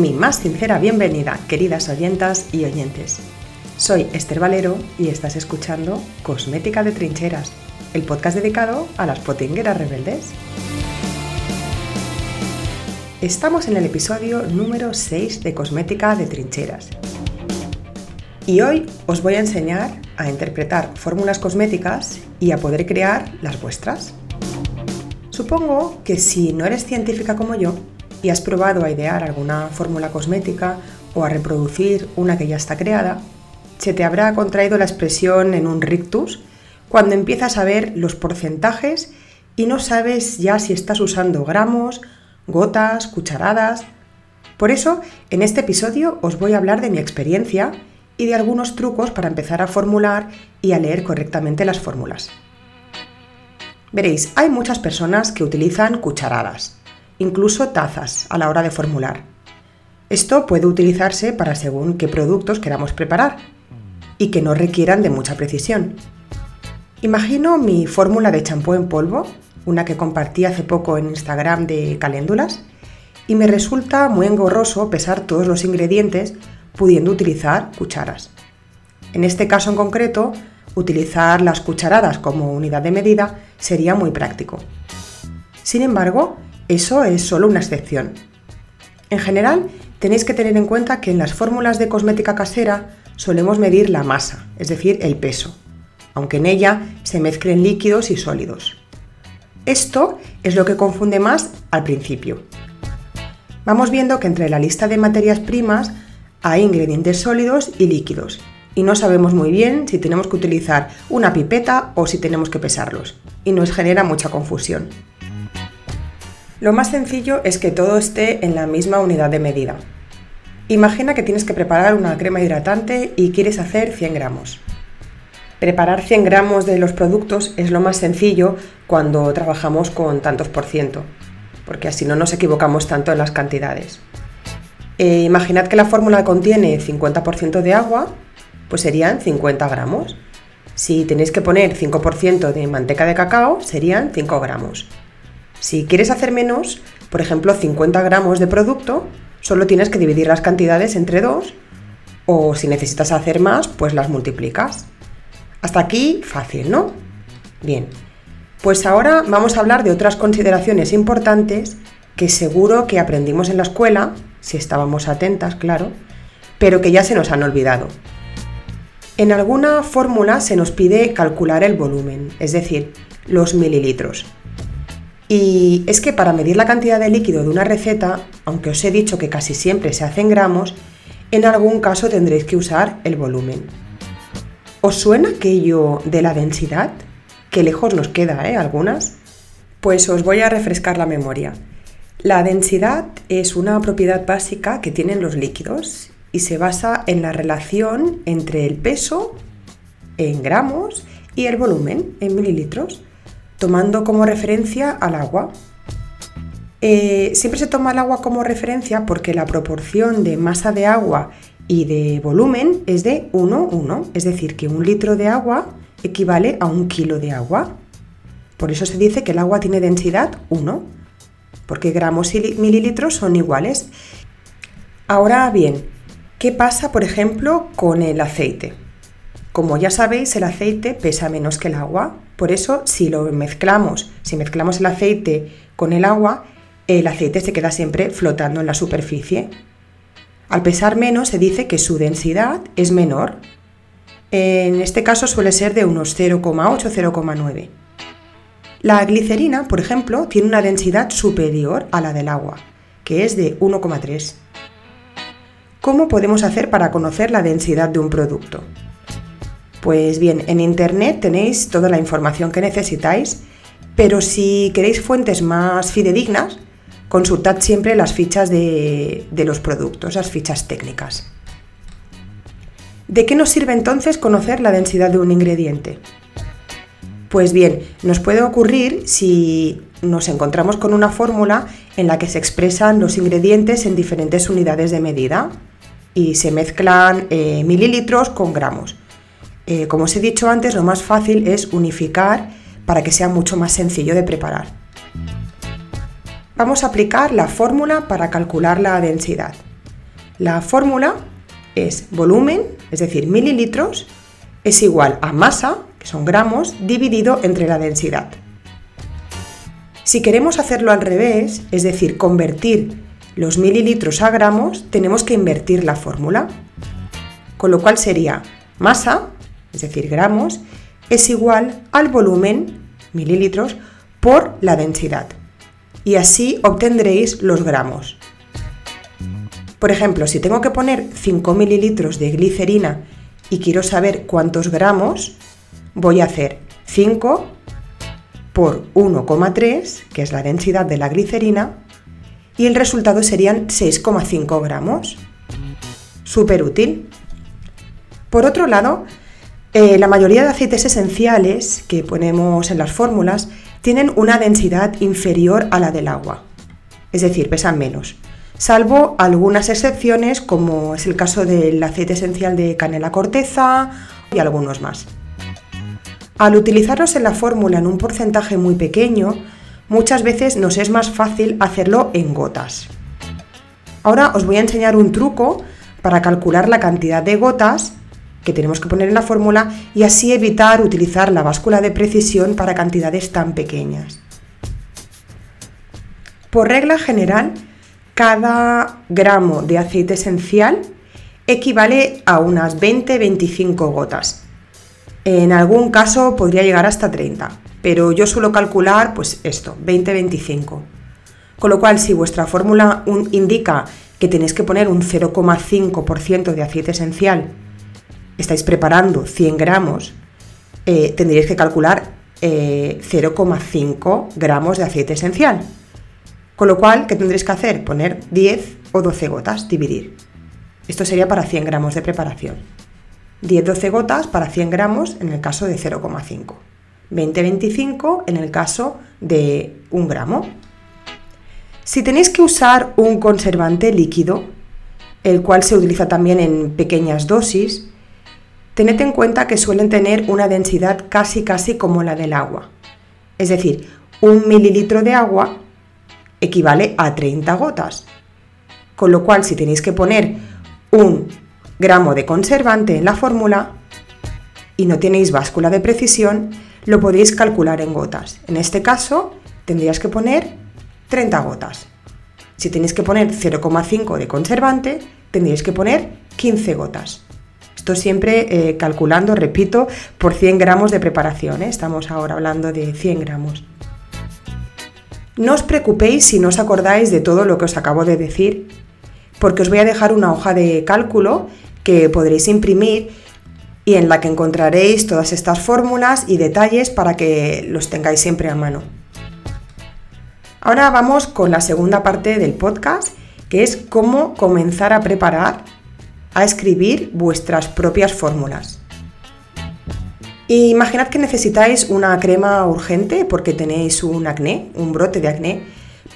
mi más sincera bienvenida, queridas oyentas y oyentes. Soy Esther Valero y estás escuchando Cosmética de Trincheras, el podcast dedicado a las potingueras rebeldes. Estamos en el episodio número 6 de Cosmética de Trincheras. Y hoy os voy a enseñar a interpretar fórmulas cosméticas y a poder crear las vuestras. Supongo que si no eres científica como yo y has probado a idear alguna fórmula cosmética o a reproducir una que ya está creada, se te habrá contraído la expresión en un rictus cuando empiezas a ver los porcentajes y no sabes ya si estás usando gramos, gotas, cucharadas. Por eso, en este episodio os voy a hablar de mi experiencia y de algunos trucos para empezar a formular y a leer correctamente las fórmulas. Veréis, hay muchas personas que utilizan cucharadas, incluso tazas a la hora de formular. Esto puede utilizarse para según qué productos queramos preparar y que no requieran de mucha precisión. Imagino mi fórmula de champú en polvo una que compartí hace poco en Instagram de caléndulas, y me resulta muy engorroso pesar todos los ingredientes pudiendo utilizar cucharas. En este caso en concreto, utilizar las cucharadas como unidad de medida sería muy práctico. Sin embargo, eso es solo una excepción. En general, tenéis que tener en cuenta que en las fórmulas de cosmética casera solemos medir la masa, es decir, el peso, aunque en ella se mezclen líquidos y sólidos. Esto es lo que confunde más al principio. Vamos viendo que entre la lista de materias primas hay ingredientes sólidos y líquidos, y no sabemos muy bien si tenemos que utilizar una pipeta o si tenemos que pesarlos, y nos genera mucha confusión. Lo más sencillo es que todo esté en la misma unidad de medida. Imagina que tienes que preparar una crema hidratante y quieres hacer 100 gramos. Preparar 100 gramos de los productos es lo más sencillo cuando trabajamos con tantos por ciento, porque así no nos equivocamos tanto en las cantidades. Eh, imaginad que la fórmula contiene 50% de agua, pues serían 50 gramos. Si tenéis que poner 5% de manteca de cacao, serían 5 gramos. Si quieres hacer menos, por ejemplo 50 gramos de producto, solo tienes que dividir las cantidades entre 2 o si necesitas hacer más, pues las multiplicas. Hasta aquí fácil, ¿no? Bien, pues ahora vamos a hablar de otras consideraciones importantes que seguro que aprendimos en la escuela, si estábamos atentas, claro, pero que ya se nos han olvidado. En alguna fórmula se nos pide calcular el volumen, es decir, los mililitros. Y es que para medir la cantidad de líquido de una receta, aunque os he dicho que casi siempre se hace en gramos, en algún caso tendréis que usar el volumen. ¿Os suena aquello de la densidad? Que lejos nos queda, ¿eh? Algunas. Pues os voy a refrescar la memoria. La densidad es una propiedad básica que tienen los líquidos y se basa en la relación entre el peso en gramos y el volumen en mililitros, tomando como referencia al agua. Eh, siempre se toma el agua como referencia porque la proporción de masa de agua y de volumen es de 1, 1, es decir, que un litro de agua equivale a un kilo de agua. Por eso se dice que el agua tiene densidad 1, porque gramos y mililitros son iguales. Ahora bien, ¿qué pasa, por ejemplo, con el aceite? Como ya sabéis, el aceite pesa menos que el agua, por eso si lo mezclamos, si mezclamos el aceite con el agua, el aceite se queda siempre flotando en la superficie. Al pesar menos se dice que su densidad es menor. En este caso suele ser de unos 0,8-0,9. La glicerina, por ejemplo, tiene una densidad superior a la del agua, que es de 1,3. ¿Cómo podemos hacer para conocer la densidad de un producto? Pues bien, en Internet tenéis toda la información que necesitáis, pero si queréis fuentes más fidedignas, consultad siempre las fichas de, los productos, las fichas técnicas. ¿De qué nos sirve entonces conocer la densidad de un ingrediente? Pues bien, nos puede ocurrir si nos encontramos con una fórmula en la que se expresan los ingredientes en diferentes unidades de medida y se mezclan eh, mililitros con gramos. Eh, como os he dicho antes, lo más fácil es unificar para que sea mucho más sencillo de preparar. Vamos a aplicar la fórmula para calcular la densidad. La fórmula es volumen, es decir, mililitros, es igual a masa, que son gramos, dividido entre la densidad. Si queremos hacerlo al revés, es decir, convertir los mililitros a gramos, tenemos que invertir la fórmula. Con lo cual sería masa, es decir, gramos, es igual al volumen, mililitros, por la densidad. Y así obtendréis los gramos. Por ejemplo, si tengo que poner 5 mililitros de glicerina y quiero saber cuántos gramos, voy a hacer 5 por 1,3, que es la densidad de la glicerina, y el resultado serían 6,5 gramos. Súper útil. Por otro lado, eh, la mayoría de aceites esenciales que ponemos en las fórmulas tienen una densidad inferior a la del agua, es decir, pesan menos, salvo algunas excepciones como es el caso del aceite esencial de canela corteza y algunos más. Al utilizarlos en la fórmula en un porcentaje muy pequeño, muchas veces nos es más fácil hacerlo en gotas. Ahora os voy a enseñar un truco para calcular la cantidad de gotas que tenemos que poner en la fórmula y así evitar utilizar la báscula de precisión para cantidades tan pequeñas. Por regla general, cada gramo de aceite esencial equivale a unas 20-25 gotas. En algún caso podría llegar hasta 30, pero yo suelo calcular pues esto, 20-25. Con lo cual, si vuestra fórmula indica que tenéis que poner un 0,5% de aceite esencial estáis preparando 100 gramos, eh, tendríais que calcular 0,5 eh, gramos de aceite esencial. Con lo cual, ¿qué tendréis que hacer? Poner 10 o 12 gotas, dividir. Esto sería para 100 gramos de preparación. 10-12 gotas para 100 gramos en el caso de 0,5. 20-25 en el caso de 1 gramo. Si tenéis que usar un conservante líquido, el cual se utiliza también en pequeñas dosis, Tened en cuenta que suelen tener una densidad casi casi como la del agua. Es decir, un mililitro de agua equivale a 30 gotas. Con lo cual, si tenéis que poner un gramo de conservante en la fórmula y no tenéis báscula de precisión, lo podéis calcular en gotas. En este caso, tendrías que poner 30 gotas. Si tenéis que poner 0,5 de conservante, tendríais que poner 15 gotas. Esto siempre eh, calculando, repito, por 100 gramos de preparación. ¿eh? Estamos ahora hablando de 100 gramos. No os preocupéis si no os acordáis de todo lo que os acabo de decir, porque os voy a dejar una hoja de cálculo que podréis imprimir y en la que encontraréis todas estas fórmulas y detalles para que los tengáis siempre a mano. Ahora vamos con la segunda parte del podcast, que es cómo comenzar a preparar a escribir vuestras propias fórmulas. Imaginad que necesitáis una crema urgente porque tenéis un acné, un brote de acné,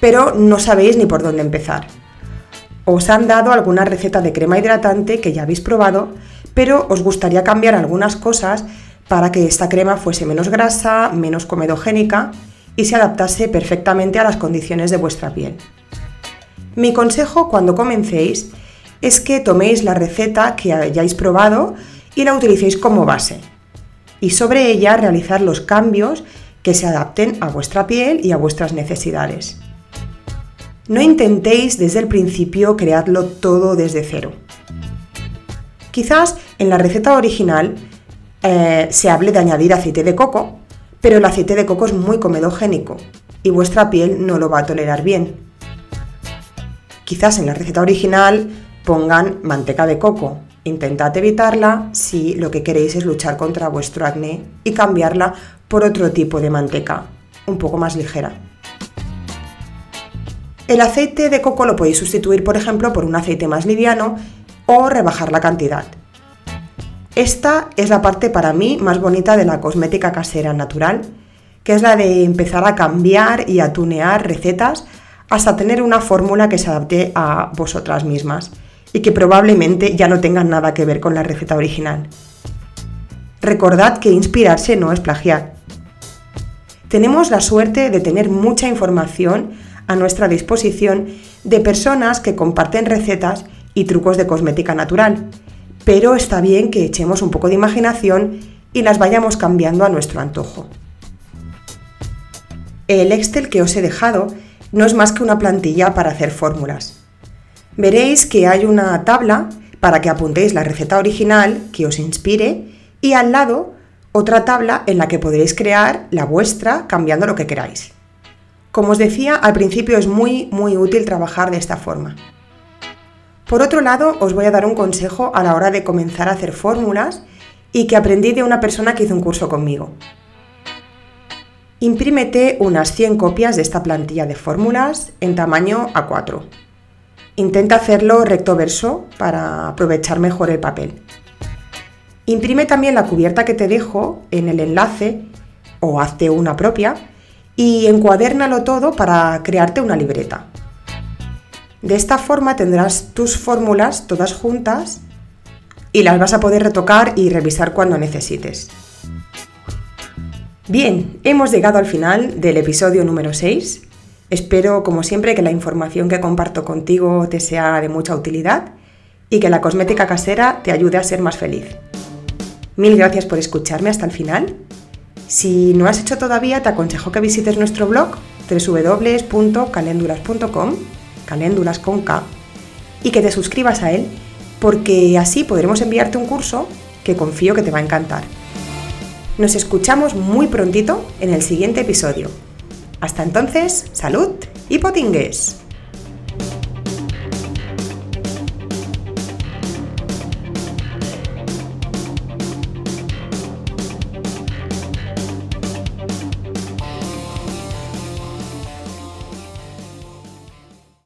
pero no sabéis ni por dónde empezar. Os han dado alguna receta de crema hidratante que ya habéis probado, pero os gustaría cambiar algunas cosas para que esta crema fuese menos grasa, menos comedogénica y se adaptase perfectamente a las condiciones de vuestra piel. Mi consejo cuando comencéis es que toméis la receta que hayáis probado y la utilicéis como base. Y sobre ella realizar los cambios que se adapten a vuestra piel y a vuestras necesidades. No intentéis desde el principio crearlo todo desde cero. Quizás en la receta original eh, se hable de añadir aceite de coco, pero el aceite de coco es muy comedogénico y vuestra piel no lo va a tolerar bien. Quizás en la receta original pongan manteca de coco. Intentad evitarla si lo que queréis es luchar contra vuestro acné y cambiarla por otro tipo de manteca, un poco más ligera. El aceite de coco lo podéis sustituir, por ejemplo, por un aceite más liviano o rebajar la cantidad. Esta es la parte para mí más bonita de la cosmética casera natural, que es la de empezar a cambiar y a tunear recetas hasta tener una fórmula que se adapte a vosotras mismas y que probablemente ya no tengan nada que ver con la receta original. Recordad que inspirarse no es plagiar. Tenemos la suerte de tener mucha información a nuestra disposición de personas que comparten recetas y trucos de cosmética natural, pero está bien que echemos un poco de imaginación y las vayamos cambiando a nuestro antojo. El Excel que os he dejado no es más que una plantilla para hacer fórmulas. Veréis que hay una tabla para que apuntéis la receta original que os inspire y al lado otra tabla en la que podréis crear la vuestra cambiando lo que queráis. Como os decía, al principio es muy muy útil trabajar de esta forma. Por otro lado, os voy a dar un consejo a la hora de comenzar a hacer fórmulas y que aprendí de una persona que hizo un curso conmigo. Imprímete unas 100 copias de esta plantilla de fórmulas en tamaño A4. Intenta hacerlo recto verso para aprovechar mejor el papel. Imprime también la cubierta que te dejo en el enlace o hazte una propia y encuadérnalo todo para crearte una libreta. De esta forma tendrás tus fórmulas todas juntas y las vas a poder retocar y revisar cuando necesites. Bien, hemos llegado al final del episodio número 6. Espero, como siempre, que la información que comparto contigo te sea de mucha utilidad y que la cosmética casera te ayude a ser más feliz. Mil gracias por escucharme hasta el final. Si no has hecho todavía, te aconsejo que visites nuestro blog www.calenduras.com caléndulas con y que te suscribas a él, porque así podremos enviarte un curso que confío que te va a encantar. Nos escuchamos muy prontito en el siguiente episodio. Hasta entonces, salud y potingues.